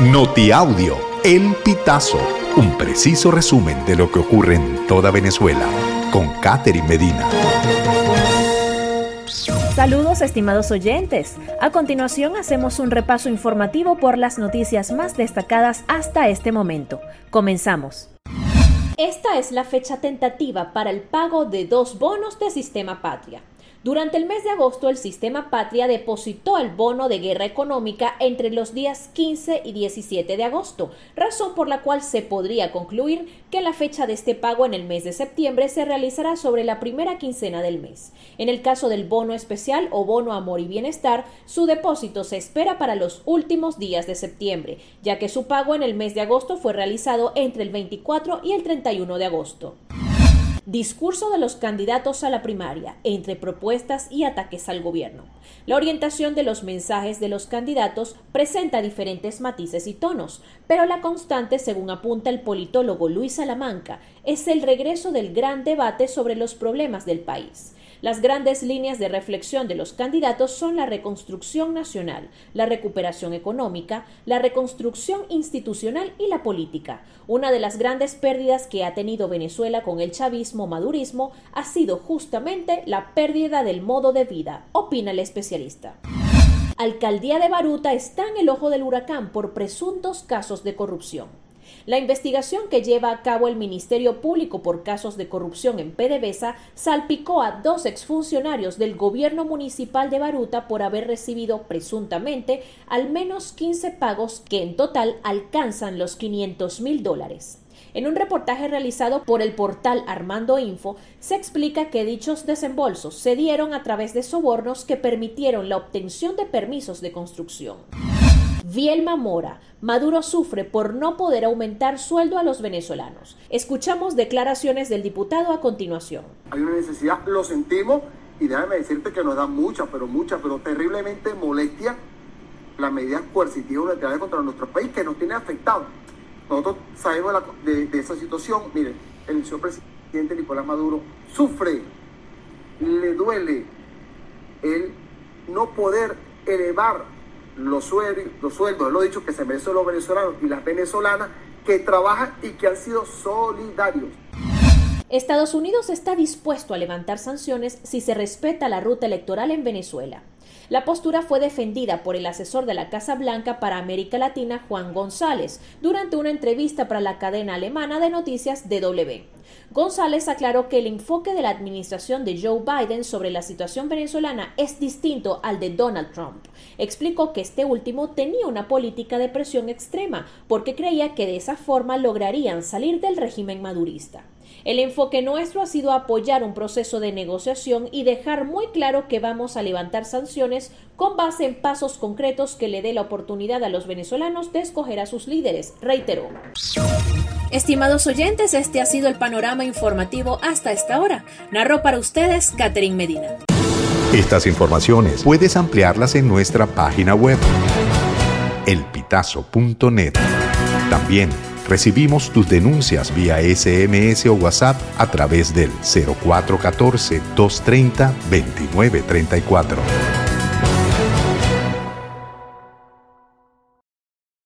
Notiaudio, El Pitazo, un preciso resumen de lo que ocurre en toda Venezuela, con Catherine Medina. Saludos estimados oyentes. A continuación hacemos un repaso informativo por las noticias más destacadas hasta este momento. Comenzamos. Esta es la fecha tentativa para el pago de dos bonos de Sistema Patria. Durante el mes de agosto, el Sistema Patria depositó el bono de guerra económica entre los días 15 y 17 de agosto, razón por la cual se podría concluir que la fecha de este pago en el mes de septiembre se realizará sobre la primera quincena del mes. En el caso del bono especial o bono amor y bienestar, su depósito se espera para los últimos días de septiembre, ya que su pago en el mes de agosto fue realizado entre el 24 y el 31 de agosto. Discurso de los candidatos a la primaria, entre propuestas y ataques al gobierno. La orientación de los mensajes de los candidatos presenta diferentes matices y tonos, pero la constante, según apunta el politólogo Luis Salamanca, es el regreso del gran debate sobre los problemas del país. Las grandes líneas de reflexión de los candidatos son la reconstrucción nacional, la recuperación económica, la reconstrucción institucional y la política. Una de las grandes pérdidas que ha tenido Venezuela con el chavismo-madurismo ha sido justamente la pérdida del modo de vida, opina el especialista. Alcaldía de Baruta está en el ojo del huracán por presuntos casos de corrupción. La investigación que lleva a cabo el Ministerio Público por casos de corrupción en PDVSA salpicó a dos exfuncionarios del gobierno municipal de Baruta por haber recibido presuntamente al menos 15 pagos que en total alcanzan los 500 mil dólares. En un reportaje realizado por el portal Armando Info, se explica que dichos desembolsos se dieron a través de sobornos que permitieron la obtención de permisos de construcción. Vielma Mora, Maduro sufre por no poder aumentar sueldo a los venezolanos. Escuchamos declaraciones del diputado a continuación. Hay una necesidad, lo sentimos y déjame decirte que nos da mucha, pero mucha, pero terriblemente molestia las medidas coercitivas unilaterales contra nuestro país que nos tiene afectado. Nosotros sabemos de, de esa situación. Mire, el señor presidente Nicolás Maduro sufre, le duele el no poder elevar los sueldos, los sueldos, lo dicho, que se merecen los venezolanos y las venezolanas que trabajan y que han sido solidarios. Estados Unidos está dispuesto a levantar sanciones si se respeta la ruta electoral en Venezuela. La postura fue defendida por el asesor de la Casa Blanca para América Latina, Juan González, durante una entrevista para la cadena alemana de noticias DW. González aclaró que el enfoque de la administración de Joe Biden sobre la situación venezolana es distinto al de Donald Trump. Explicó que este último tenía una política de presión extrema porque creía que de esa forma lograrían salir del régimen madurista. El enfoque nuestro ha sido apoyar un proceso de negociación y dejar muy claro que vamos a levantar sanciones con base en pasos concretos que le dé la oportunidad a los venezolanos de escoger a sus líderes, reiteró. Estimados oyentes, este ha sido el panorama informativo hasta esta hora. Narró para ustedes Catherine Medina. Estas informaciones puedes ampliarlas en nuestra página web elpitazo.net. También Recibimos tus denuncias vía SMS o WhatsApp a través del 0414-230-2934.